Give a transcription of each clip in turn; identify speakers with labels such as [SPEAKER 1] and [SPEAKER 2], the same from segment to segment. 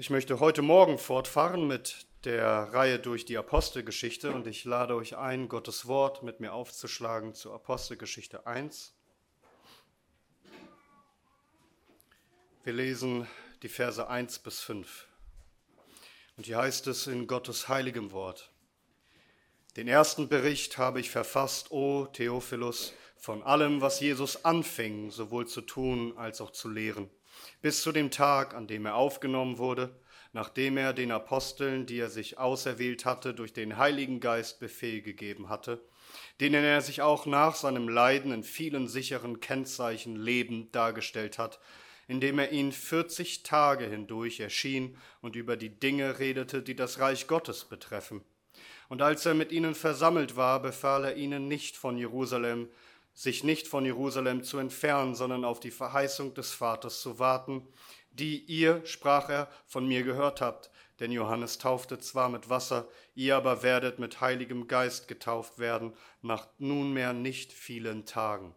[SPEAKER 1] Ich möchte heute Morgen fortfahren mit der Reihe durch die Apostelgeschichte und ich lade euch ein, Gottes Wort mit mir aufzuschlagen zur Apostelgeschichte 1. Wir lesen die Verse 1 bis 5. Und hier heißt es in Gottes heiligem Wort. Den ersten Bericht habe ich verfasst, o Theophilus, von allem, was Jesus anfing, sowohl zu tun als auch zu lehren bis zu dem Tag, an dem er aufgenommen wurde, nachdem er den Aposteln, die er sich auserwählt hatte, durch den Heiligen Geist Befehl gegeben hatte, denen er sich auch nach seinem Leiden in vielen sicheren Kennzeichen lebend dargestellt hat, indem er ihnen vierzig Tage hindurch erschien und über die Dinge redete, die das Reich Gottes betreffen. Und als er mit ihnen versammelt war, befahl er ihnen nicht von Jerusalem, sich nicht von Jerusalem zu entfernen, sondern auf die Verheißung des Vaters zu warten, die ihr, sprach er, von mir gehört habt. Denn Johannes taufte zwar mit Wasser, ihr aber werdet mit Heiligem Geist getauft werden, nach nunmehr nicht vielen Tagen.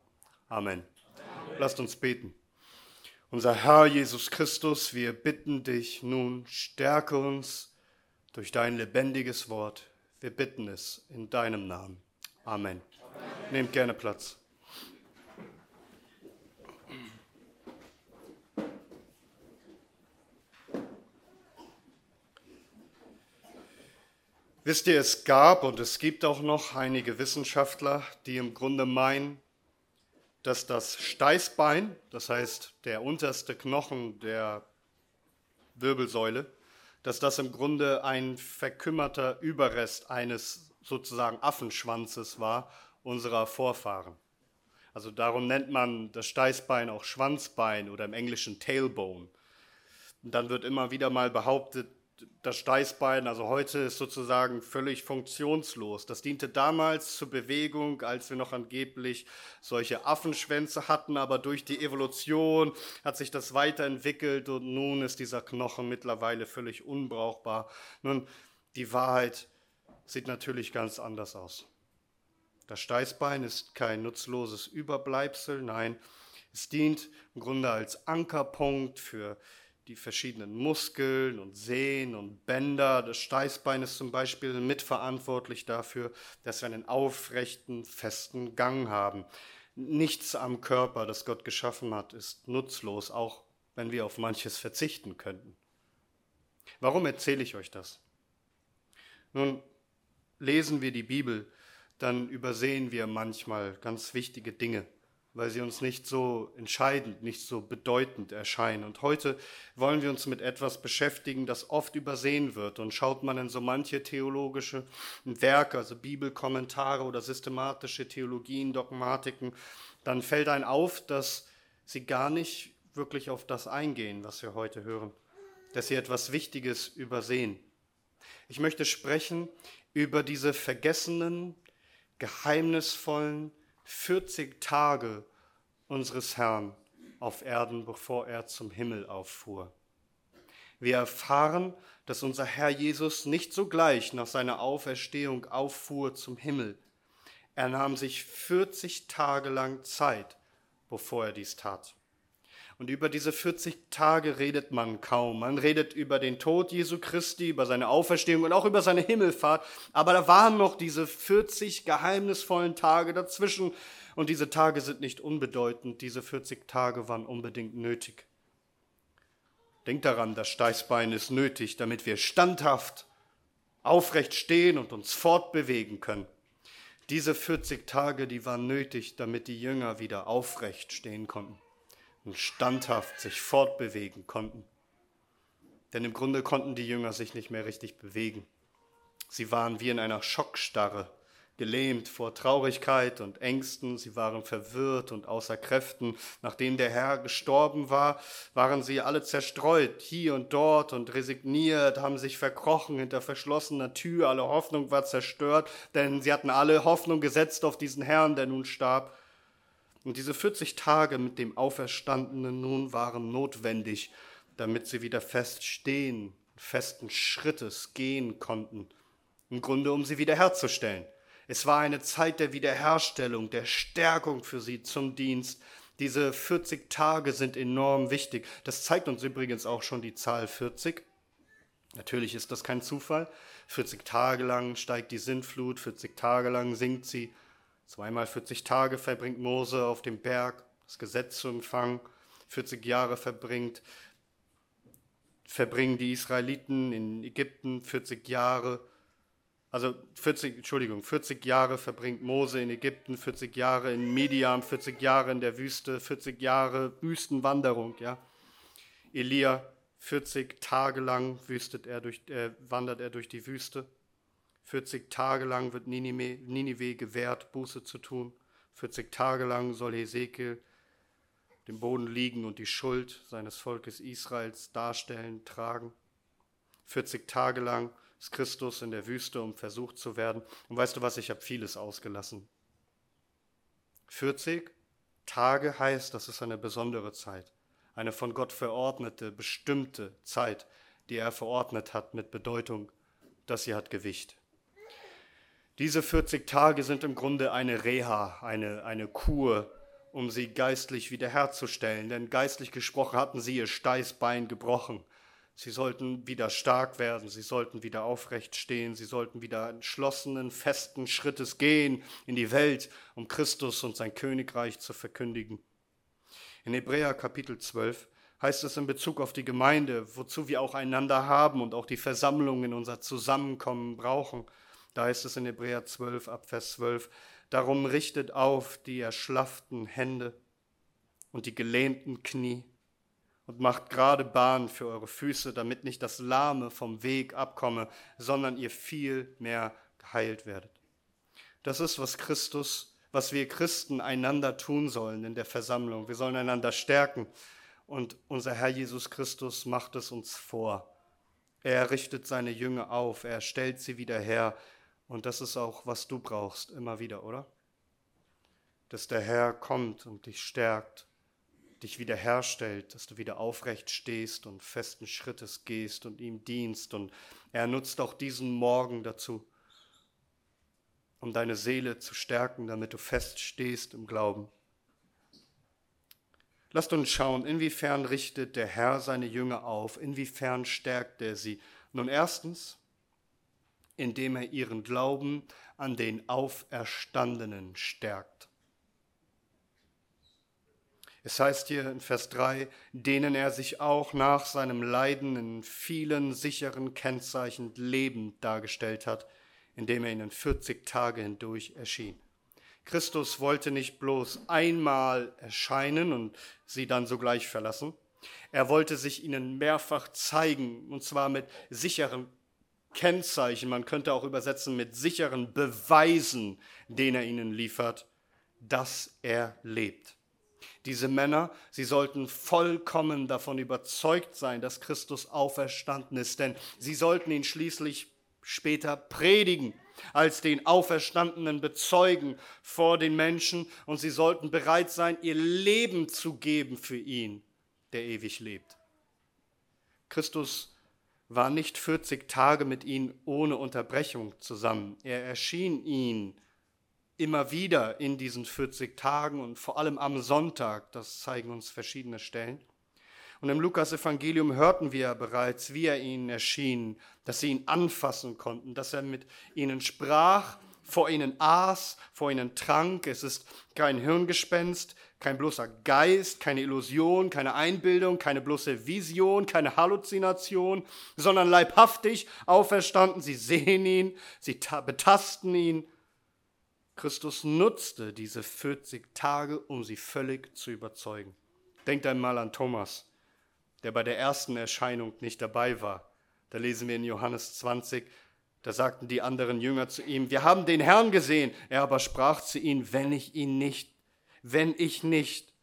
[SPEAKER 1] Amen. Amen. Lasst uns beten. Unser Herr Jesus Christus, wir bitten dich nun, stärke uns durch dein lebendiges Wort. Wir bitten es in deinem Namen. Amen. Amen. Nehmt gerne Platz. Wisst ihr, es gab und es gibt auch noch einige Wissenschaftler, die im Grunde meinen, dass das Steißbein, das heißt der unterste Knochen der Wirbelsäule, dass das im Grunde ein verkümmerter Überrest eines sozusagen Affenschwanzes war unserer Vorfahren. Also darum nennt man das Steißbein auch Schwanzbein oder im Englischen Tailbone. Und dann wird immer wieder mal behauptet, das Steißbein, also heute ist sozusagen völlig funktionslos. Das diente damals zur Bewegung, als wir noch angeblich solche Affenschwänze hatten, aber durch die Evolution hat sich das weiterentwickelt und nun ist dieser Knochen mittlerweile völlig unbrauchbar. Nun, die Wahrheit sieht natürlich ganz anders aus. Das Steißbein ist kein nutzloses Überbleibsel, nein, es dient im Grunde als Ankerpunkt für die verschiedenen Muskeln und Sehnen und Bänder des Steißbeines zum Beispiel sind mitverantwortlich dafür, dass wir einen aufrechten, festen Gang haben. Nichts am Körper, das Gott geschaffen hat, ist nutzlos, auch wenn wir auf manches verzichten könnten. Warum erzähle ich euch das? Nun, lesen wir die Bibel, dann übersehen wir manchmal ganz wichtige Dinge weil sie uns nicht so entscheidend, nicht so bedeutend erscheinen. Und heute wollen wir uns mit etwas beschäftigen, das oft übersehen wird. Und schaut man in so manche theologische Werke, also Bibelkommentare oder systematische Theologien, Dogmatiken, dann fällt ein auf, dass sie gar nicht wirklich auf das eingehen, was wir heute hören, dass sie etwas Wichtiges übersehen. Ich möchte sprechen über diese vergessenen, geheimnisvollen, 40 Tage unseres Herrn auf Erden, bevor er zum Himmel auffuhr. Wir erfahren, dass unser Herr Jesus nicht sogleich nach seiner Auferstehung auffuhr zum Himmel. Er nahm sich 40 Tage lang Zeit, bevor er dies tat. Und über diese 40 Tage redet man kaum. Man redet über den Tod Jesu Christi, über seine Auferstehung und auch über seine Himmelfahrt. Aber da waren noch diese 40 geheimnisvollen Tage dazwischen. Und diese Tage sind nicht unbedeutend. Diese 40 Tage waren unbedingt nötig. Denkt daran, das Steißbein ist nötig, damit wir standhaft aufrecht stehen und uns fortbewegen können. Diese 40 Tage, die waren nötig, damit die Jünger wieder aufrecht stehen konnten und standhaft sich fortbewegen konnten. Denn im Grunde konnten die Jünger sich nicht mehr richtig bewegen. Sie waren wie in einer Schockstarre, gelähmt vor Traurigkeit und Ängsten, sie waren verwirrt und außer Kräften. Nachdem der Herr gestorben war, waren sie alle zerstreut, hier und dort und resigniert, haben sich verkrochen hinter verschlossener Tür, alle Hoffnung war zerstört, denn sie hatten alle Hoffnung gesetzt auf diesen Herrn, der nun starb. Und diese 40 Tage mit dem Auferstandenen nun waren notwendig, damit sie wieder fest stehen, festen Schrittes gehen konnten. Im Grunde, um sie wiederherzustellen. Es war eine Zeit der Wiederherstellung, der Stärkung für sie zum Dienst. Diese 40 Tage sind enorm wichtig. Das zeigt uns übrigens auch schon die Zahl 40. Natürlich ist das kein Zufall. 40 Tage lang steigt die Sintflut, 40 Tage lang sinkt sie. Zweimal 40 Tage verbringt Mose auf dem Berg, das Gesetz zu empfangen. 40 Jahre verbringt, verbringen die Israeliten in Ägypten 40 Jahre. Also 40, Entschuldigung, 40 Jahre verbringt Mose in Ägypten, 40 Jahre in Midian, 40 Jahre in der Wüste, 40 Jahre Wüstenwanderung, ja. Elia 40 Tage lang wüstet er durch, äh, wandert er durch die Wüste. 40 Tage lang wird Ninive, gewährt, Buße zu tun. 40 Tage lang soll Hesekiel dem Boden liegen und die Schuld seines Volkes Israels darstellen, tragen. 40 Tage lang ist Christus in der Wüste, um versucht zu werden. Und weißt du was, ich habe vieles ausgelassen. 40 Tage heißt, das ist eine besondere Zeit eine von Gott verordnete, bestimmte Zeit, die er verordnet hat mit Bedeutung, dass sie hat Gewicht. Diese 40 Tage sind im Grunde eine Reha, eine, eine Kur, um sie geistlich wiederherzustellen. Denn geistlich gesprochen hatten sie ihr Steißbein gebrochen. Sie sollten wieder stark werden, sie sollten wieder aufrecht stehen, sie sollten wieder entschlossenen, festen Schrittes gehen in die Welt, um Christus und sein Königreich zu verkündigen. In Hebräer Kapitel 12 heißt es in Bezug auf die Gemeinde, wozu wir auch einander haben und auch die Versammlung in unser Zusammenkommen brauchen. Da heißt es in Hebräer 12 ab Vers 12, darum richtet auf die erschlafften Hände und die gelehnten Knie und macht gerade Bahn für eure Füße, damit nicht das Lahme vom Weg abkomme, sondern ihr viel mehr geheilt werdet. Das ist, was Christus was wir Christen einander tun sollen in der Versammlung. Wir sollen einander stärken. Und unser Herr Jesus Christus macht es uns vor. Er richtet seine Jünger auf, er stellt sie wieder her. Und das ist auch, was du brauchst, immer wieder, oder? Dass der Herr kommt und dich stärkt, dich wiederherstellt, dass du wieder aufrecht stehst und festen Schrittes gehst und ihm dienst. Und er nutzt auch diesen Morgen dazu, um deine Seele zu stärken, damit du feststehst im Glauben. Lasst uns schauen, inwiefern richtet der Herr seine Jünger auf, inwiefern stärkt er sie. Nun erstens, indem er ihren Glauben an den Auferstandenen stärkt. Es heißt hier in Vers 3, denen er sich auch nach seinem Leiden in vielen sicheren Kennzeichen lebend dargestellt hat – indem er ihnen 40 Tage hindurch erschien. Christus wollte nicht bloß einmal erscheinen und sie dann sogleich verlassen. Er wollte sich ihnen mehrfach zeigen, und zwar mit sicheren Kennzeichen, man könnte auch übersetzen mit sicheren Beweisen, den er ihnen liefert, dass er lebt. Diese Männer, sie sollten vollkommen davon überzeugt sein, dass Christus auferstanden ist, denn sie sollten ihn schließlich später predigen, als den Auferstandenen bezeugen vor den Menschen und sie sollten bereit sein, ihr Leben zu geben für ihn, der ewig lebt. Christus war nicht 40 Tage mit ihnen ohne Unterbrechung zusammen. Er erschien ihnen immer wieder in diesen 40 Tagen und vor allem am Sonntag, das zeigen uns verschiedene Stellen. Und im Lukas-Evangelium hörten wir bereits, wie er ihnen erschien, dass sie ihn anfassen konnten, dass er mit ihnen sprach, vor ihnen aß, vor ihnen trank. Es ist kein Hirngespenst, kein bloßer Geist, keine Illusion, keine Einbildung, keine bloße Vision, keine Halluzination, sondern leibhaftig auferstanden. Sie sehen ihn, sie betasten ihn. Christus nutzte diese 40 Tage, um sie völlig zu überzeugen. Denkt einmal an Thomas der bei der ersten Erscheinung nicht dabei war. Da lesen wir in Johannes 20, da sagten die anderen Jünger zu ihm, wir haben den Herrn gesehen. Er aber sprach zu ihnen, wenn ich ihn nicht, wenn ich nicht,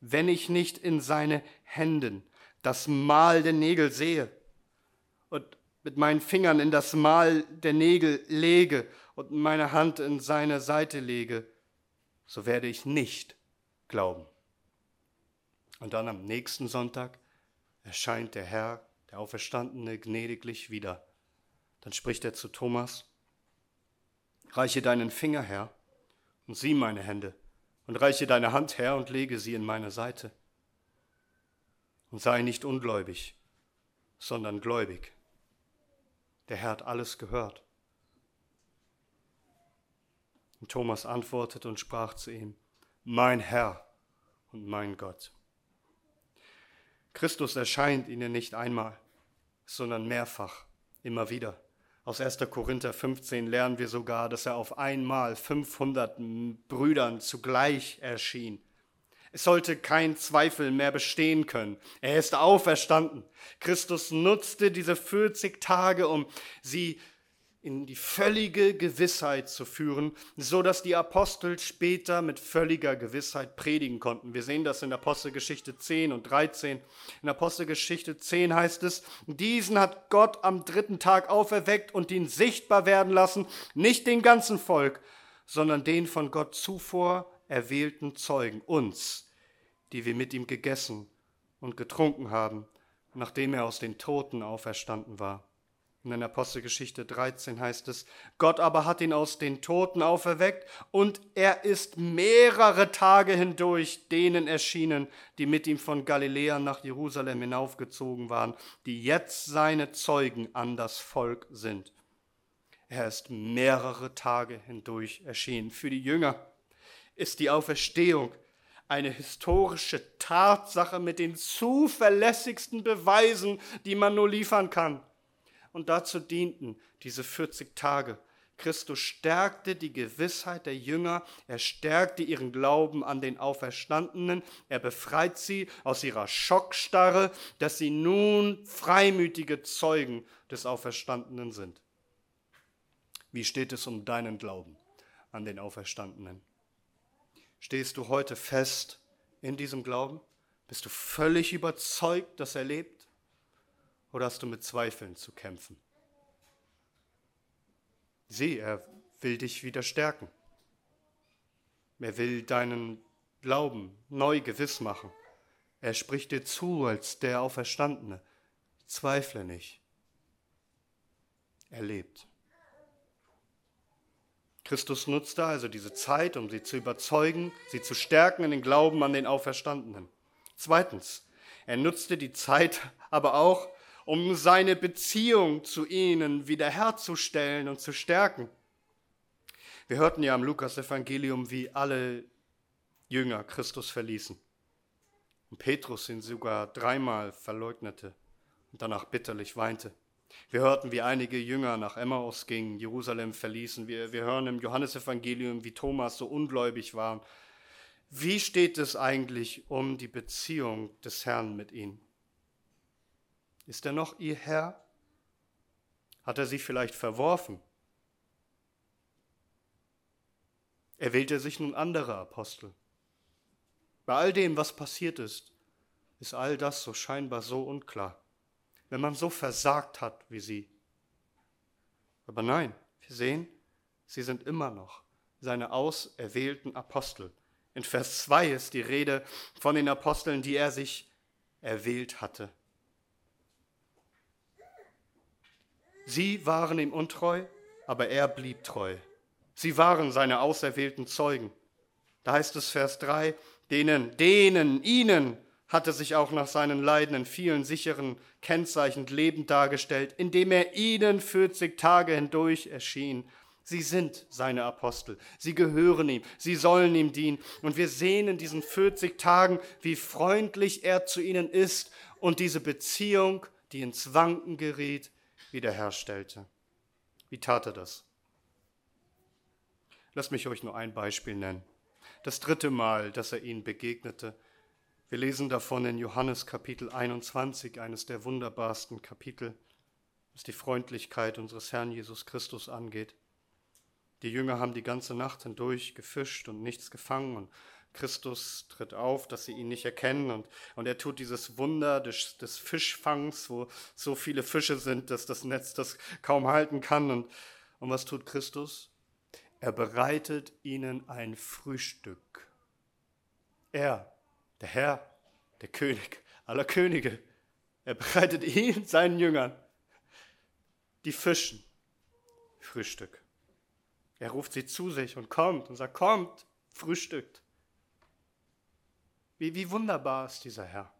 [SPEAKER 1] wenn ich nicht in seine Händen das Mal der Nägel sehe und mit meinen Fingern in das Mal der Nägel lege und meine Hand in seine Seite lege, so werde ich nicht glauben. Und dann am nächsten Sonntag erscheint der Herr, der Auferstandene, gnädiglich wieder. Dann spricht er zu Thomas, reiche deinen Finger her und sieh meine Hände, und reiche deine Hand her und lege sie in meine Seite. Und sei nicht ungläubig, sondern gläubig. Der Herr hat alles gehört. Und Thomas antwortete und sprach zu ihm, mein Herr und mein Gott. Christus erscheint ihnen nicht einmal, sondern mehrfach, immer wieder. Aus 1. Korinther 15 lernen wir sogar, dass er auf einmal 500 Brüdern zugleich erschien. Es sollte kein Zweifel mehr bestehen können. Er ist auferstanden. Christus nutzte diese 40 Tage, um sie in die völlige Gewissheit zu führen, so dass die Apostel später mit völliger Gewissheit predigen konnten. Wir sehen das in Apostelgeschichte 10 und 13. In Apostelgeschichte 10 heißt es, diesen hat Gott am dritten Tag auferweckt und ihn sichtbar werden lassen, nicht den ganzen Volk, sondern den von Gott zuvor erwählten Zeugen, uns, die wir mit ihm gegessen und getrunken haben, nachdem er aus den Toten auferstanden war. Und in Apostelgeschichte 13 heißt es, Gott aber hat ihn aus den Toten auferweckt und er ist mehrere Tage hindurch denen erschienen, die mit ihm von Galiläa nach Jerusalem hinaufgezogen waren, die jetzt seine Zeugen an das Volk sind. Er ist mehrere Tage hindurch erschienen. Für die Jünger ist die Auferstehung eine historische Tatsache mit den zuverlässigsten Beweisen, die man nur liefern kann und dazu dienten diese 40 Tage. Christus stärkte die Gewissheit der Jünger, er stärkte ihren Glauben an den Auferstandenen, er befreit sie aus ihrer Schockstarre, dass sie nun freimütige Zeugen des Auferstandenen sind. Wie steht es um deinen Glauben an den Auferstandenen? Stehst du heute fest in diesem Glauben? Bist du völlig überzeugt, dass er lebt? Oder hast du mit Zweifeln zu kämpfen? Sieh, er will dich wieder stärken. Er will deinen Glauben neu gewiss machen. Er spricht dir zu als der Auferstandene. Zweifle nicht. Er lebt. Christus nutzte also diese Zeit, um sie zu überzeugen, sie zu stärken in den Glauben an den Auferstandenen. Zweitens, er nutzte die Zeit aber auch, um seine Beziehung zu ihnen wiederherzustellen und zu stärken. Wir hörten ja im Lukas-Evangelium, wie alle Jünger Christus verließen. Und Petrus ihn sogar dreimal verleugnete und danach bitterlich weinte. Wir hörten, wie einige Jünger nach Emmaus gingen, Jerusalem verließen. Wir, wir hören im Johannesevangelium, wie Thomas so ungläubig war. Wie steht es eigentlich um die Beziehung des Herrn mit ihnen? Ist er noch ihr Herr? Hat er sie vielleicht verworfen? Er wählte sich nun andere Apostel. Bei all dem, was passiert ist, ist all das so scheinbar so unklar, wenn man so versagt hat wie sie. Aber nein, wir sehen, sie sind immer noch seine auserwählten Apostel. In Vers 2 ist die Rede von den Aposteln, die er sich erwählt hatte. Sie waren ihm untreu, aber er blieb treu. Sie waren seine auserwählten Zeugen. Da heißt es Vers 3, denen, denen, ihnen hatte sich auch nach seinen Leiden in vielen sicheren Kennzeichen lebend dargestellt, indem er ihnen 40 Tage hindurch erschien. Sie sind seine Apostel. Sie gehören ihm. Sie sollen ihm dienen. Und wir sehen in diesen 40 Tagen, wie freundlich er zu ihnen ist und diese Beziehung, die ins Wanken geriet, wiederherstellte. Wie tat er das? Lasst mich euch nur ein Beispiel nennen. Das dritte Mal, dass er ihnen begegnete. Wir lesen davon in Johannes Kapitel 21, eines der wunderbarsten Kapitel, was die Freundlichkeit unseres Herrn Jesus Christus angeht. Die Jünger haben die ganze Nacht hindurch gefischt und nichts gefangen und Christus tritt auf, dass sie ihn nicht erkennen und, und er tut dieses Wunder des, des Fischfangs, wo so viele Fische sind, dass das Netz das kaum halten kann. Und, und was tut Christus? Er bereitet ihnen ein Frühstück. Er, der Herr, der König aller Könige, er bereitet ihnen, seinen Jüngern, die Fischen, Frühstück. Er ruft sie zu sich und kommt und sagt, kommt, frühstückt. Wie, wie wunderbar ist dieser Herr.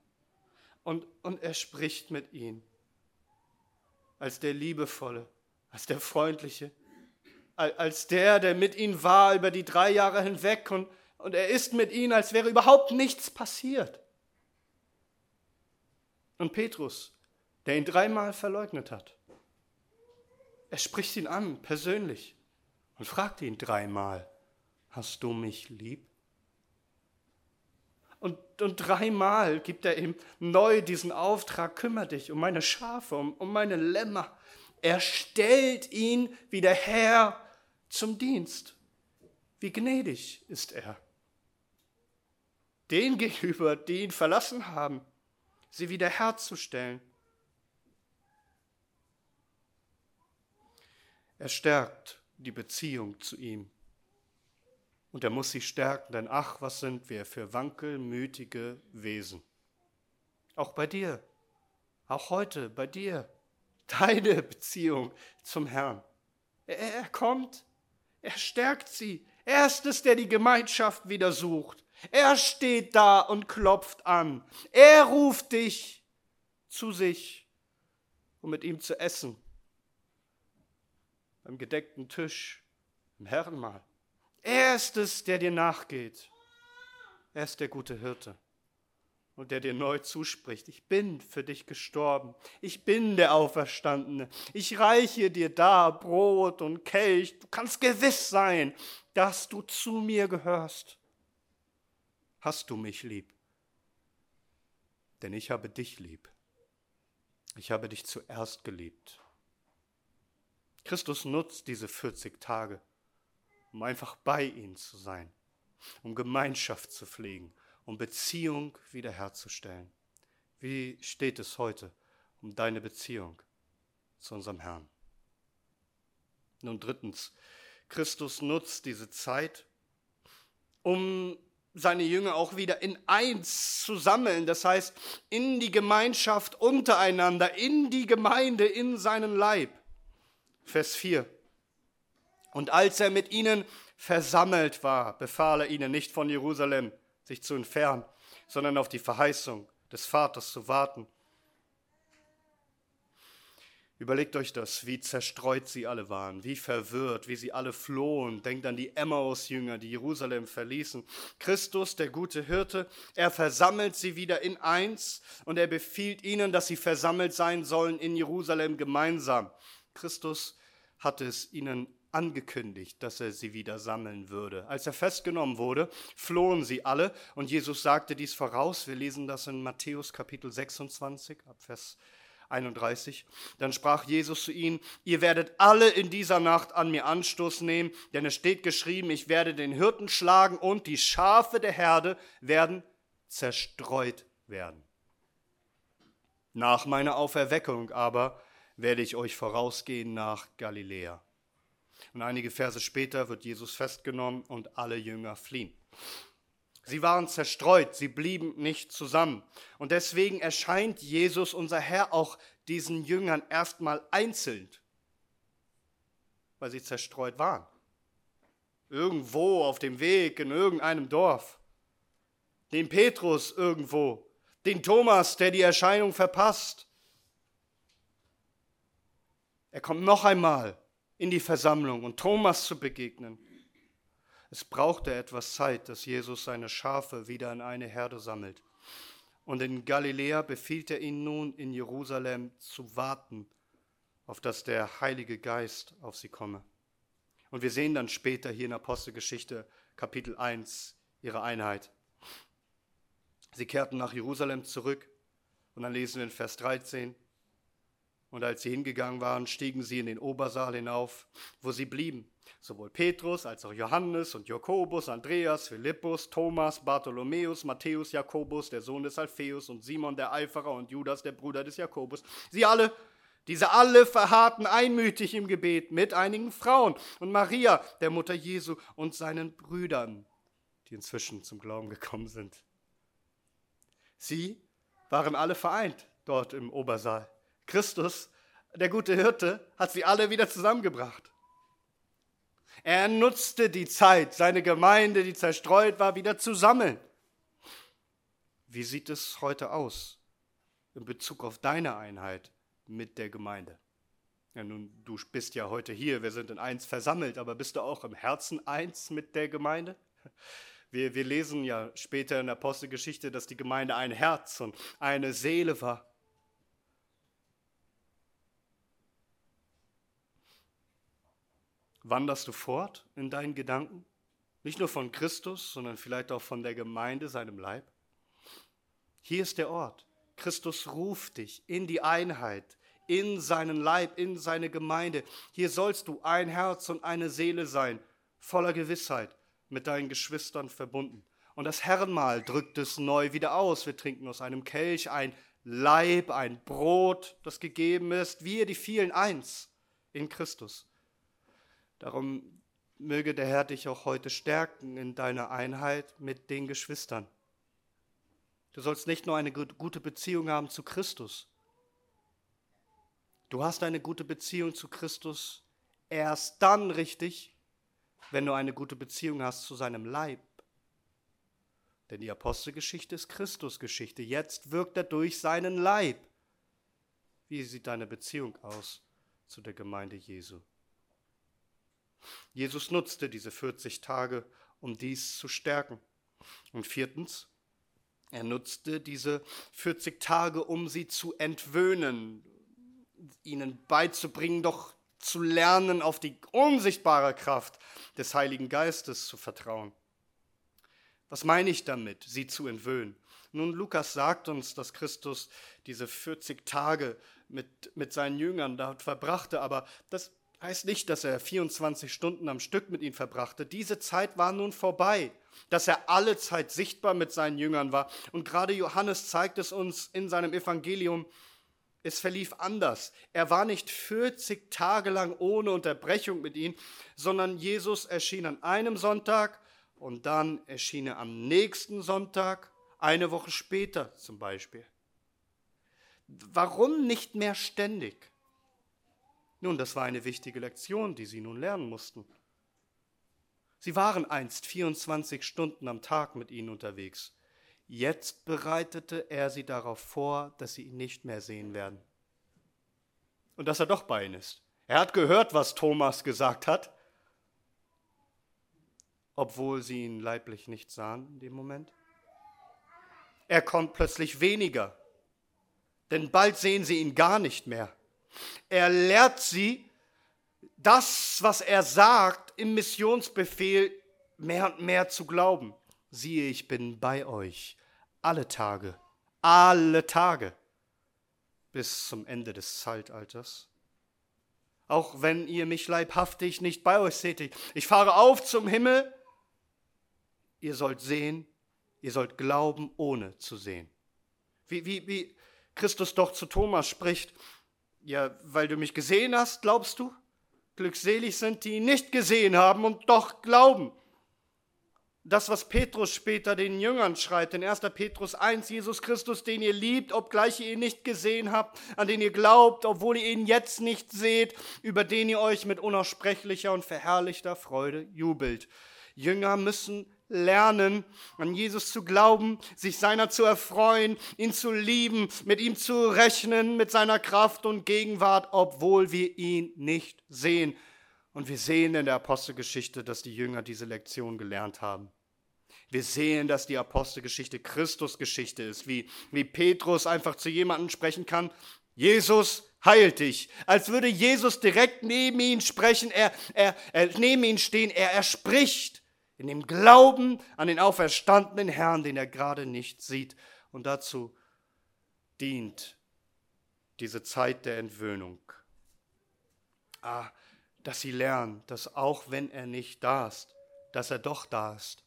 [SPEAKER 1] Und, und er spricht mit ihnen als der liebevolle, als der Freundliche, als der, der mit ihnen war über die drei Jahre hinweg und, und er ist mit ihnen, als wäre überhaupt nichts passiert. Und Petrus, der ihn dreimal verleugnet hat. Er spricht ihn an, persönlich, und fragt ihn dreimal, hast du mich lieb? Und, und dreimal gibt er ihm neu diesen Auftrag, kümmere dich um meine Schafe, um, um meine Lämmer. Er stellt ihn wieder her zum Dienst. Wie gnädig ist er. Den gegenüber, die ihn verlassen haben, sie wiederherzustellen. Er stärkt die Beziehung zu ihm. Und er muss sie stärken, denn ach, was sind wir für wankelmütige Wesen. Auch bei dir, auch heute bei dir, deine Beziehung zum Herrn. Er, er kommt, er stärkt sie. Er ist es, der die Gemeinschaft wieder sucht. Er steht da und klopft an. Er ruft dich zu sich, um mit ihm zu essen. Beim gedeckten Tisch, im Herrenmahl. Er ist es, der dir nachgeht. Er ist der gute Hirte und der dir neu zuspricht, ich bin für dich gestorben, ich bin der Auferstandene, ich reiche dir da Brot und Kelch, du kannst gewiss sein, dass du zu mir gehörst. Hast du mich lieb? Denn ich habe dich lieb. Ich habe dich zuerst geliebt. Christus nutzt diese 40 Tage, um einfach bei ihm zu sein, um Gemeinschaft zu pflegen, um Beziehung wiederherzustellen. Wie steht es heute um deine Beziehung zu unserem Herrn? Nun drittens, Christus nutzt diese Zeit, um seine Jünger auch wieder in eins zu sammeln, das heißt in die Gemeinschaft untereinander, in die Gemeinde, in seinen Leib. Vers 4. Und als er mit ihnen versammelt war, befahl er ihnen nicht von Jerusalem sich zu entfernen, sondern auf die Verheißung des Vaters zu warten. Überlegt euch das, wie zerstreut sie alle waren, wie verwirrt, wie sie alle flohen. Denkt an die Emmaus-Jünger, die Jerusalem verließen. Christus, der gute Hirte, er versammelt sie wieder in eins und er befiehlt ihnen, dass sie versammelt sein sollen in Jerusalem gemeinsam. Christus hat es ihnen angekündigt, dass er sie wieder sammeln würde. Als er festgenommen wurde, flohen sie alle und Jesus sagte dies voraus. Wir lesen das in Matthäus Kapitel 26 ab Vers 31. Dann sprach Jesus zu ihnen, ihr werdet alle in dieser Nacht an mir Anstoß nehmen, denn es steht geschrieben, ich werde den Hirten schlagen und die Schafe der Herde werden zerstreut werden. Nach meiner Auferweckung aber werde ich euch vorausgehen nach Galiläa. Und einige Verse später wird Jesus festgenommen und alle Jünger fliehen. Sie waren zerstreut, sie blieben nicht zusammen. Und deswegen erscheint Jesus, unser Herr, auch diesen Jüngern erstmal einzeln, weil sie zerstreut waren. Irgendwo auf dem Weg in irgendeinem Dorf. Den Petrus irgendwo, den Thomas, der die Erscheinung verpasst. Er kommt noch einmal in die Versammlung und Thomas zu begegnen. Es brauchte etwas Zeit, dass Jesus seine Schafe wieder in eine Herde sammelt. Und in Galiläa befiehlt er ihnen nun, in Jerusalem zu warten, auf dass der Heilige Geist auf sie komme. Und wir sehen dann später hier in Apostelgeschichte Kapitel 1 ihre Einheit. Sie kehrten nach Jerusalem zurück und dann lesen wir in Vers 13, und als sie hingegangen waren, stiegen sie in den Obersaal hinauf, wo sie blieben. Sowohl Petrus als auch Johannes und Jakobus, Andreas, Philippus, Thomas, Bartholomäus, Matthäus, Jakobus, der Sohn des Alpheus und Simon der Eiferer und Judas, der Bruder des Jakobus. Sie alle, diese alle verharrten einmütig im Gebet mit einigen Frauen und Maria, der Mutter Jesu und seinen Brüdern, die inzwischen zum Glauben gekommen sind. Sie waren alle vereint dort im Obersaal. Christus, der gute Hirte, hat sie alle wieder zusammengebracht. Er nutzte die Zeit, seine Gemeinde, die zerstreut war, wieder zu sammeln. Wie sieht es heute aus in Bezug auf deine Einheit mit der Gemeinde? Ja, nun, du bist ja heute hier, wir sind in eins versammelt, aber bist du auch im Herzen eins mit der Gemeinde? Wir, wir lesen ja später in der Apostelgeschichte, dass die Gemeinde ein Herz und eine Seele war. Wanderst du fort in deinen Gedanken? Nicht nur von Christus, sondern vielleicht auch von der Gemeinde, seinem Leib? Hier ist der Ort. Christus ruft dich in die Einheit, in seinen Leib, in seine Gemeinde. Hier sollst du ein Herz und eine Seele sein, voller Gewissheit, mit deinen Geschwistern verbunden. Und das Herrenmahl drückt es neu wieder aus. Wir trinken aus einem Kelch ein Leib, ein Brot, das gegeben ist, wir die vielen eins in Christus. Darum möge der Herr dich auch heute stärken in deiner Einheit mit den Geschwistern. Du sollst nicht nur eine gute Beziehung haben zu Christus. Du hast eine gute Beziehung zu Christus erst dann richtig, wenn du eine gute Beziehung hast zu seinem Leib. Denn die Apostelgeschichte ist Christusgeschichte. Jetzt wirkt er durch seinen Leib. Wie sieht deine Beziehung aus zu der Gemeinde Jesu? Jesus nutzte diese 40 Tage, um dies zu stärken. Und viertens, er nutzte diese 40 Tage, um sie zu entwöhnen, ihnen beizubringen, doch zu lernen, auf die unsichtbare Kraft des Heiligen Geistes zu vertrauen. Was meine ich damit, sie zu entwöhnen? Nun, Lukas sagt uns, dass Christus diese 40 Tage mit, mit seinen Jüngern dort verbrachte, aber das heißt nicht, dass er 24 Stunden am Stück mit ihnen verbrachte. Diese Zeit war nun vorbei, dass er alle Zeit sichtbar mit seinen Jüngern war. Und gerade Johannes zeigt es uns in seinem Evangelium, es verlief anders. Er war nicht 40 Tage lang ohne Unterbrechung mit ihnen, sondern Jesus erschien an einem Sonntag und dann erschien er am nächsten Sonntag, eine Woche später zum Beispiel. Warum nicht mehr ständig? Nun, das war eine wichtige Lektion, die sie nun lernen mussten. Sie waren einst 24 Stunden am Tag mit ihnen unterwegs. Jetzt bereitete er sie darauf vor, dass sie ihn nicht mehr sehen werden. Und dass er doch bei ihnen ist. Er hat gehört, was Thomas gesagt hat, obwohl sie ihn leiblich nicht sahen in dem Moment. Er kommt plötzlich weniger, denn bald sehen sie ihn gar nicht mehr. Er lehrt sie, das, was er sagt im Missionsbefehl, mehr und mehr zu glauben. Siehe, ich bin bei euch alle Tage, alle Tage bis zum Ende des Zeitalters. Auch wenn ihr mich leibhaftig nicht bei euch seht, ich fahre auf zum Himmel, ihr sollt sehen, ihr sollt glauben, ohne zu sehen. Wie, wie, wie Christus doch zu Thomas spricht, ja, weil du mich gesehen hast, glaubst du? Glückselig sind die, die nicht gesehen haben und doch glauben. Das, was Petrus später den Jüngern schreibt, in 1. Petrus 1, Jesus Christus, den ihr liebt, obgleich ihr ihn nicht gesehen habt, an den ihr glaubt, obwohl ihr ihn jetzt nicht seht, über den ihr euch mit unaussprechlicher und verherrlichter Freude jubelt. Jünger müssen lernen, an Jesus zu glauben, sich seiner zu erfreuen, ihn zu lieben, mit ihm zu rechnen, mit seiner Kraft und Gegenwart, obwohl wir ihn nicht sehen. Und wir sehen in der Apostelgeschichte, dass die Jünger diese Lektion gelernt haben. Wir sehen, dass die Apostelgeschichte Christusgeschichte ist, wie, wie Petrus einfach zu jemandem sprechen kann, Jesus heilt dich, als würde Jesus direkt neben ihn sprechen, er, er, er neben ihn stehen, er, er spricht in dem Glauben an den auferstandenen Herrn, den er gerade nicht sieht. Und dazu dient diese Zeit der Entwöhnung. Ah, dass sie lernen, dass auch wenn er nicht da ist, dass er doch da ist.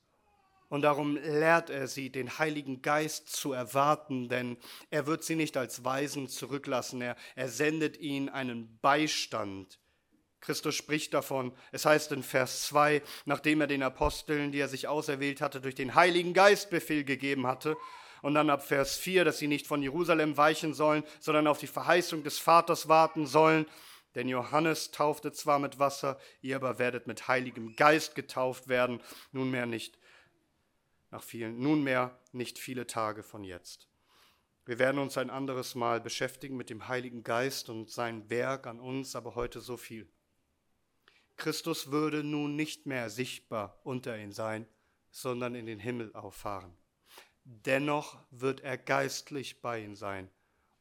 [SPEAKER 1] Und darum lehrt er sie, den Heiligen Geist zu erwarten, denn er wird sie nicht als Weisen zurücklassen. Er, er sendet ihnen einen Beistand, Christus spricht davon. Es heißt in Vers 2, nachdem er den Aposteln, die er sich auserwählt hatte, durch den Heiligen Geist Befehl gegeben hatte. Und dann ab Vers 4, dass sie nicht von Jerusalem weichen sollen, sondern auf die Verheißung des Vaters warten sollen. Denn Johannes taufte zwar mit Wasser, ihr aber werdet mit Heiligem Geist getauft werden, nunmehr nicht, nach vielen, nunmehr nicht viele Tage von jetzt. Wir werden uns ein anderes Mal beschäftigen mit dem Heiligen Geist und sein Werk an uns, aber heute so viel. Christus würde nun nicht mehr sichtbar unter ihnen sein, sondern in den Himmel auffahren. Dennoch wird er geistlich bei ihnen sein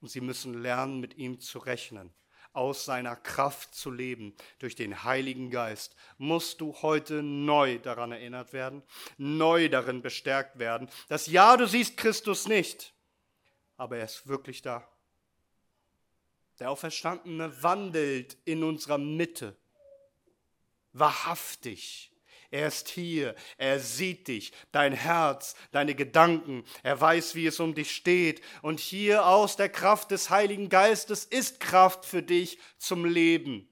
[SPEAKER 1] und sie müssen lernen, mit ihm zu rechnen, aus seiner Kraft zu leben durch den Heiligen Geist. Musst du heute neu daran erinnert werden, neu darin bestärkt werden, dass ja, du siehst Christus nicht, aber er ist wirklich da. Der Auferstandene wandelt in unserer Mitte, wahrhaftig. Er ist hier, er sieht dich, dein Herz, deine Gedanken, er weiß, wie es um dich steht. Und hier aus der Kraft des Heiligen Geistes ist Kraft für dich zum Leben.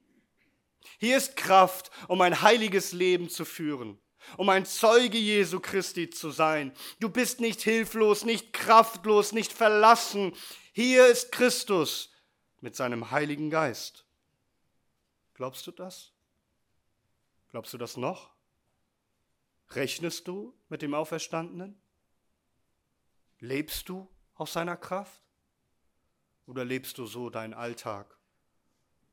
[SPEAKER 1] Hier ist Kraft, um ein heiliges Leben zu führen um ein Zeuge Jesu Christi zu sein. Du bist nicht hilflos, nicht kraftlos, nicht verlassen. Hier ist Christus mit seinem Heiligen Geist. Glaubst du das? Glaubst du das noch? Rechnest du mit dem Auferstandenen? Lebst du aus seiner Kraft? Oder lebst du so deinen Alltag,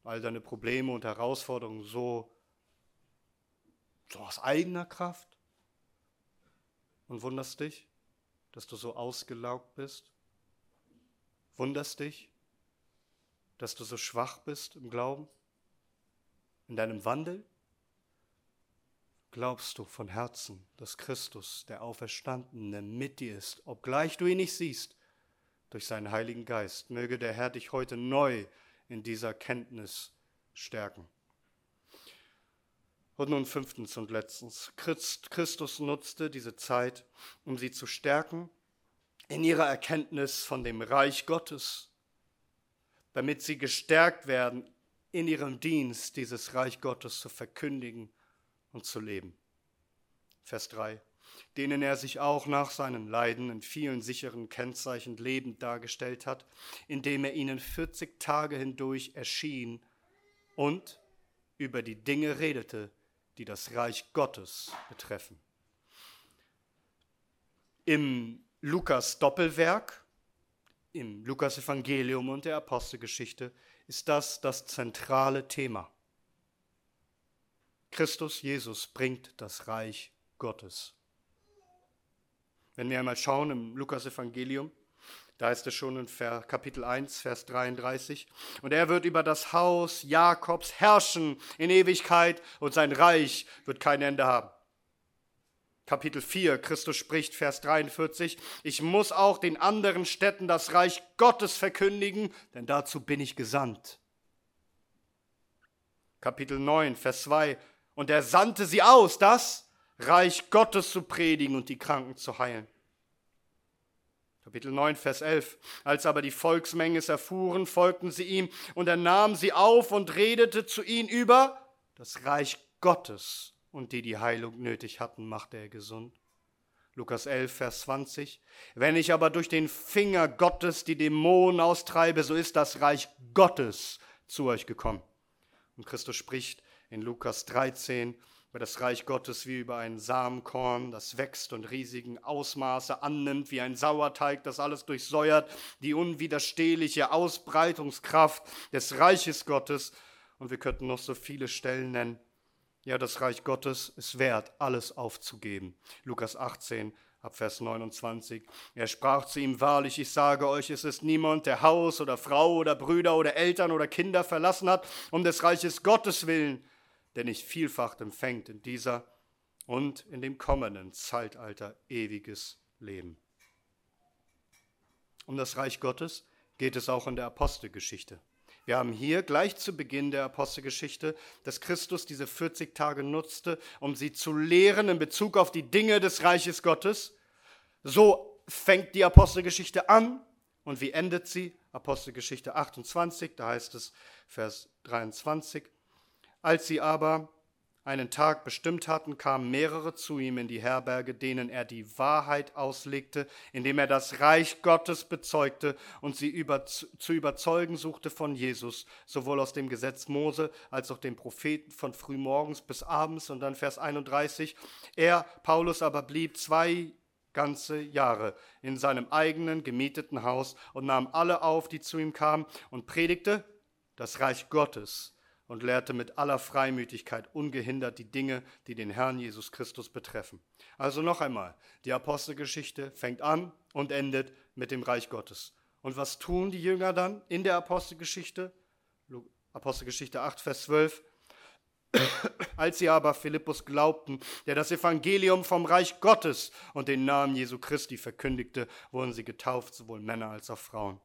[SPEAKER 1] all deine Probleme und Herausforderungen so so aus eigener Kraft und wunderst dich, dass du so ausgelaugt bist? Wunderst dich, dass du so schwach bist im Glauben, in deinem Wandel? Glaubst du von Herzen, dass Christus, der Auferstandene, mit dir ist, obgleich du ihn nicht siehst, durch seinen Heiligen Geist? Möge der Herr dich heute neu in dieser Kenntnis stärken. Und nun fünftens und letztens. Christus nutzte diese Zeit, um sie zu stärken in ihrer Erkenntnis von dem Reich Gottes, damit sie gestärkt werden, in ihrem Dienst dieses Reich Gottes zu verkündigen und zu leben. Vers 3 denen er sich auch nach seinen Leiden in vielen sicheren Kennzeichen lebend dargestellt hat, indem er ihnen 40 Tage hindurch erschien und über die Dinge redete, die das Reich Gottes betreffen. Im Lukas Doppelwerk, im Lukas Evangelium und der Apostelgeschichte ist das das zentrale Thema. Christus Jesus bringt das Reich Gottes. Wenn wir einmal schauen im Lukas Evangelium, da ist es schon in Kapitel 1, Vers 33. Und er wird über das Haus Jakobs herrschen in Ewigkeit und sein Reich wird kein Ende haben. Kapitel 4, Christus spricht, Vers 43, ich muss auch den anderen Städten das Reich Gottes verkündigen, denn dazu bin ich gesandt. Kapitel 9, Vers 2, und er sandte sie aus, das Reich Gottes zu predigen und die Kranken zu heilen. Kapitel 9, Vers 11. Als aber die Volksmenge es erfuhren, folgten sie ihm, und er nahm sie auf und redete zu ihnen über das Reich Gottes. Und die, die Heilung nötig hatten, machte er gesund. Lukas 11, Vers 20. Wenn ich aber durch den Finger Gottes die Dämonen austreibe, so ist das Reich Gottes zu euch gekommen. Und Christus spricht in Lukas 13, über das Reich Gottes wie über ein Samenkorn, das wächst und riesigen Ausmaße annimmt, wie ein Sauerteig, das alles durchsäuert, die unwiderstehliche Ausbreitungskraft des Reiches Gottes. Und wir könnten noch so viele Stellen nennen. Ja, das Reich Gottes ist wert, alles aufzugeben. Lukas 18, ab Vers 29. Er sprach zu ihm, wahrlich, ich sage euch, es ist niemand, der Haus oder Frau oder Brüder oder Eltern oder Kinder verlassen hat, um des Reiches Gottes willen, der nicht vielfach empfängt in dieser und in dem kommenden Zeitalter ewiges Leben. Um das Reich Gottes geht es auch in der Apostelgeschichte. Wir haben hier gleich zu Beginn der Apostelgeschichte, dass Christus diese 40 Tage nutzte, um sie zu lehren in Bezug auf die Dinge des Reiches Gottes. So fängt die Apostelgeschichte an und wie endet sie? Apostelgeschichte 28, da heißt es Vers 23. Als sie aber einen Tag bestimmt hatten, kamen mehrere zu ihm in die Herberge, denen er die Wahrheit auslegte, indem er das Reich Gottes bezeugte und sie über, zu überzeugen suchte von Jesus, sowohl aus dem Gesetz Mose als auch den Propheten von frühmorgens bis abends. Und dann Vers 31. Er, Paulus, aber blieb zwei ganze Jahre in seinem eigenen gemieteten Haus und nahm alle auf, die zu ihm kamen, und predigte das Reich Gottes und lehrte mit aller Freimütigkeit ungehindert die Dinge, die den Herrn Jesus Christus betreffen. Also noch einmal, die Apostelgeschichte fängt an und endet mit dem Reich Gottes. Und was tun die Jünger dann in der Apostelgeschichte? Apostelgeschichte 8, Vers 12. Als sie aber Philippus glaubten, der das Evangelium vom Reich Gottes und den Namen Jesu Christi verkündigte, wurden sie getauft, sowohl Männer als auch Frauen.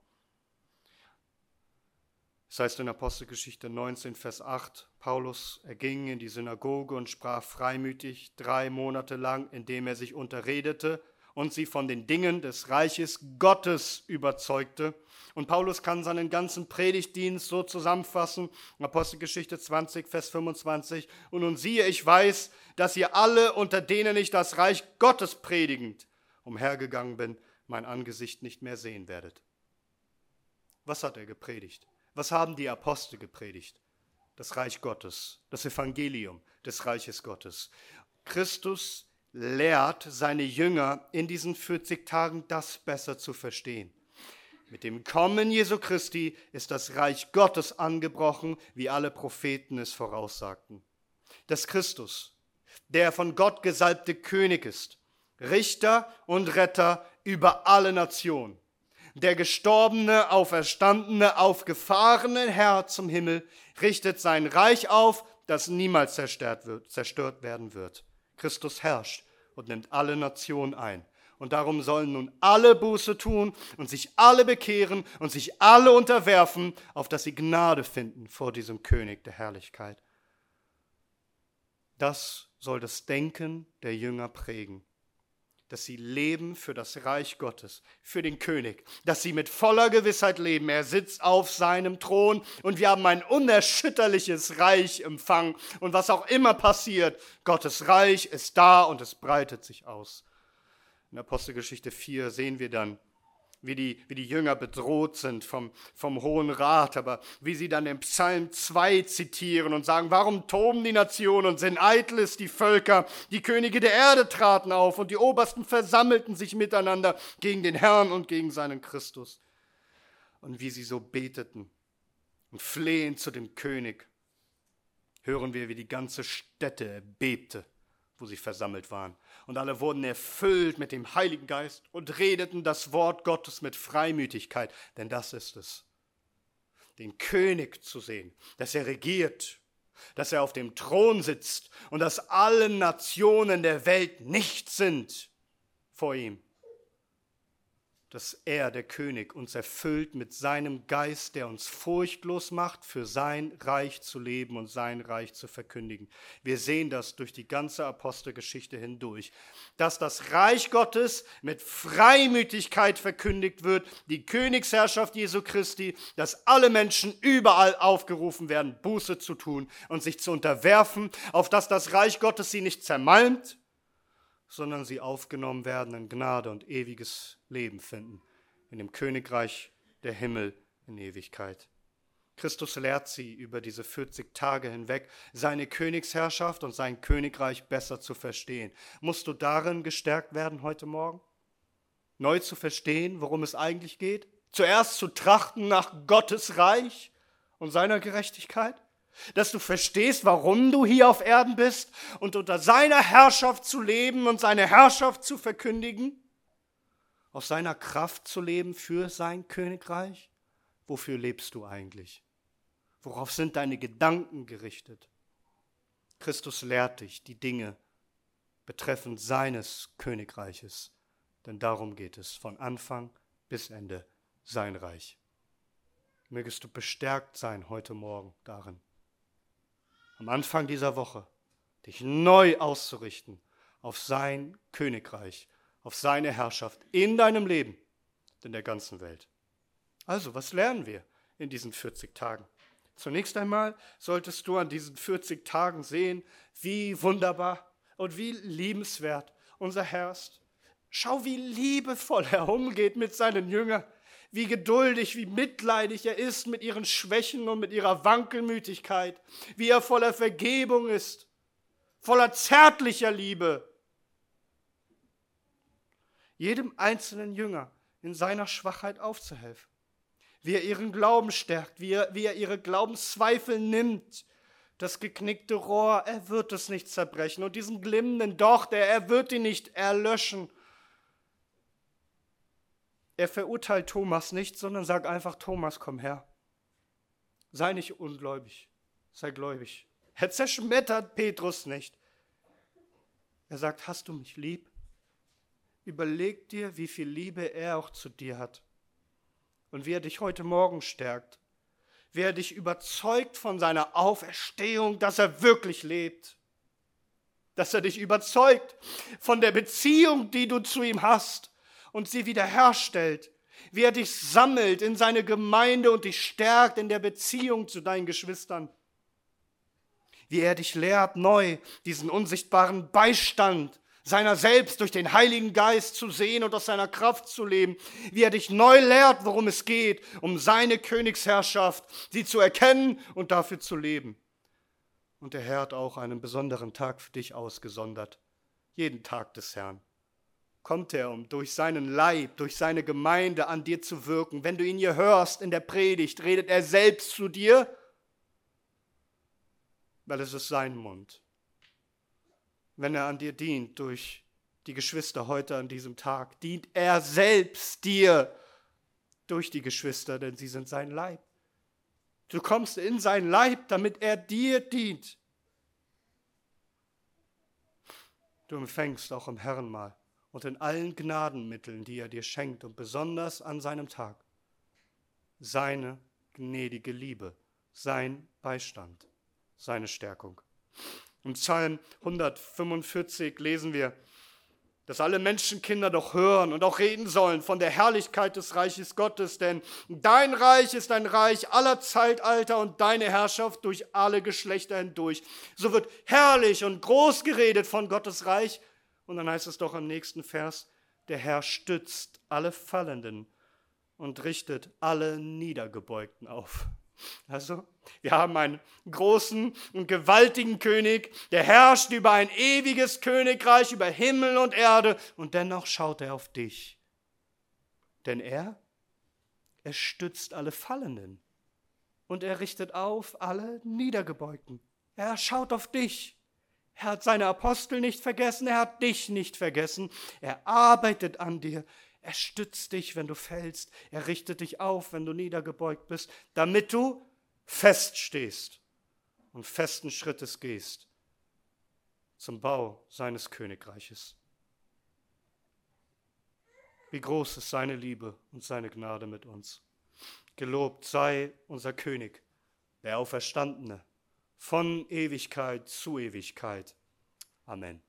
[SPEAKER 1] Es das heißt in Apostelgeschichte 19, Vers 8, Paulus erging in die Synagoge und sprach freimütig drei Monate lang, indem er sich unterredete und sie von den Dingen des Reiches Gottes überzeugte. Und Paulus kann seinen ganzen Predigtdienst so zusammenfassen, Apostelgeschichte 20, Vers 25. Und nun siehe, ich weiß, dass ihr alle, unter denen ich das Reich Gottes predigend umhergegangen bin, mein Angesicht nicht mehr sehen werdet. Was hat er gepredigt? Was haben die Apostel gepredigt? Das Reich Gottes, das Evangelium des Reiches Gottes. Christus lehrt seine Jünger in diesen 40 Tagen das besser zu verstehen. Mit dem Kommen Jesu Christi ist das Reich Gottes angebrochen, wie alle Propheten es voraussagten. Dass Christus, der von Gott gesalbte König ist, Richter und Retter über alle Nationen, der gestorbene, auferstandene, aufgefahrene Herr zum Himmel, richtet sein Reich auf, das niemals zerstört, wird, zerstört werden wird. Christus herrscht und nimmt alle Nationen ein. Und darum sollen nun alle Buße tun und sich alle bekehren und sich alle unterwerfen, auf dass sie Gnade finden vor diesem König der Herrlichkeit. Das soll das Denken der Jünger prägen dass sie leben für das Reich Gottes, für den König, dass sie mit voller Gewissheit leben. Er sitzt auf seinem Thron und wir haben ein unerschütterliches Reich empfangen. Und was auch immer passiert, Gottes Reich ist da und es breitet sich aus. In Apostelgeschichte 4 sehen wir dann, wie die, wie die Jünger bedroht sind vom, vom Hohen Rat, aber wie sie dann den Psalm 2 zitieren und sagen, warum toben die Nationen und sind eitles die Völker? Die Könige der Erde traten auf und die Obersten versammelten sich miteinander gegen den Herrn und gegen seinen Christus. Und wie sie so beteten und flehen zu dem König, hören wir, wie die ganze Stätte bebte wo sie versammelt waren. Und alle wurden erfüllt mit dem Heiligen Geist und redeten das Wort Gottes mit Freimütigkeit, denn das ist es. Den König zu sehen, dass er regiert, dass er auf dem Thron sitzt und dass alle Nationen der Welt nicht sind vor ihm dass er, der König, uns erfüllt mit seinem Geist, der uns furchtlos macht, für sein Reich zu leben und sein Reich zu verkündigen. Wir sehen das durch die ganze Apostelgeschichte hindurch, dass das Reich Gottes mit Freimütigkeit verkündigt wird, die Königsherrschaft Jesu Christi, dass alle Menschen überall aufgerufen werden, Buße zu tun und sich zu unterwerfen, auf dass das Reich Gottes sie nicht zermalmt, sondern sie aufgenommen werden in Gnade und ewiges Leben finden, in dem Königreich der Himmel in Ewigkeit. Christus lehrt sie über diese 40 Tage hinweg, seine Königsherrschaft und sein Königreich besser zu verstehen. Musst du darin gestärkt werden heute Morgen? Neu zu verstehen, worum es eigentlich geht? Zuerst zu trachten nach Gottes Reich und seiner Gerechtigkeit? Dass du verstehst, warum du hier auf Erden bist und unter seiner Herrschaft zu leben und seine Herrschaft zu verkündigen, aus seiner Kraft zu leben für sein Königreich. Wofür lebst du eigentlich? Worauf sind deine Gedanken gerichtet? Christus lehrt dich die Dinge betreffend seines Königreiches, denn darum geht es von Anfang bis Ende sein Reich. Mögest du bestärkt sein heute Morgen darin am Anfang dieser Woche, dich neu auszurichten auf sein Königreich, auf seine Herrschaft in deinem Leben, in der ganzen Welt. Also, was lernen wir in diesen 40 Tagen? Zunächst einmal solltest du an diesen 40 Tagen sehen, wie wunderbar und wie liebenswert unser Herr ist. Schau, wie liebevoll er umgeht mit seinen Jüngern wie geduldig, wie mitleidig er ist mit ihren Schwächen und mit ihrer Wankelmütigkeit, wie er voller Vergebung ist, voller zärtlicher Liebe. jedem einzelnen Jünger in seiner Schwachheit aufzuhelfen. Wie er ihren Glauben stärkt, wie er, wie er ihre Glaubenszweifel nimmt. Das geknickte Rohr, er wird es nicht zerbrechen. Und diesen glimmenden Docht, er, er wird ihn nicht erlöschen. Er verurteilt Thomas nicht, sondern sagt einfach, Thomas, komm her. Sei nicht ungläubig, sei gläubig. Er zerschmettert Petrus nicht. Er sagt, hast du mich lieb? Überleg dir, wie viel Liebe er auch zu dir hat und wie er dich heute Morgen stärkt, wie er dich überzeugt von seiner Auferstehung, dass er wirklich lebt, dass er dich überzeugt von der Beziehung, die du zu ihm hast und sie wiederherstellt, wie er dich sammelt in seine Gemeinde und dich stärkt in der Beziehung zu deinen Geschwistern, wie er dich lehrt, neu diesen unsichtbaren Beistand seiner selbst durch den Heiligen Geist zu sehen und aus seiner Kraft zu leben, wie er dich neu lehrt, worum es geht, um seine Königsherrschaft, sie zu erkennen und dafür zu leben. Und der Herr hat auch einen besonderen Tag für dich ausgesondert, jeden Tag des Herrn. Kommt er, um durch seinen Leib, durch seine Gemeinde an dir zu wirken. Wenn du ihn hier hörst in der Predigt, redet er selbst zu dir, weil es ist sein Mund wenn er an dir dient durch die Geschwister heute an diesem Tag. Dient er selbst dir durch die Geschwister, denn sie sind sein Leib. Du kommst in sein Leib, damit er dir dient. Du empfängst auch im Herrenmahl und in allen Gnadenmitteln, die er dir schenkt und besonders an seinem Tag, seine gnädige Liebe, sein Beistand, seine Stärkung. Im Psalm 145 lesen wir, dass alle Menschenkinder doch hören und auch reden sollen von der Herrlichkeit des Reiches Gottes, denn dein Reich ist ein Reich aller Zeitalter und deine Herrschaft durch alle Geschlechter hindurch. So wird herrlich und groß geredet von Gottes Reich. Und dann heißt es doch im nächsten Vers, der Herr stützt alle Fallenden und richtet alle Niedergebeugten auf. Also, wir haben einen großen und gewaltigen König, der herrscht über ein ewiges Königreich, über Himmel und Erde, und dennoch schaut er auf dich. Denn er, er stützt alle Fallenden und er richtet auf alle Niedergebeugten. Er schaut auf dich. Er hat seine Apostel nicht vergessen, er hat dich nicht vergessen. Er arbeitet an dir. Er stützt dich, wenn du fällst. Er richtet dich auf, wenn du niedergebeugt bist, damit du feststehst und festen Schrittes gehst zum Bau seines Königreiches. Wie groß ist seine Liebe und seine Gnade mit uns. Gelobt sei unser König, der Auferstandene, von Ewigkeit zu Ewigkeit. Amen.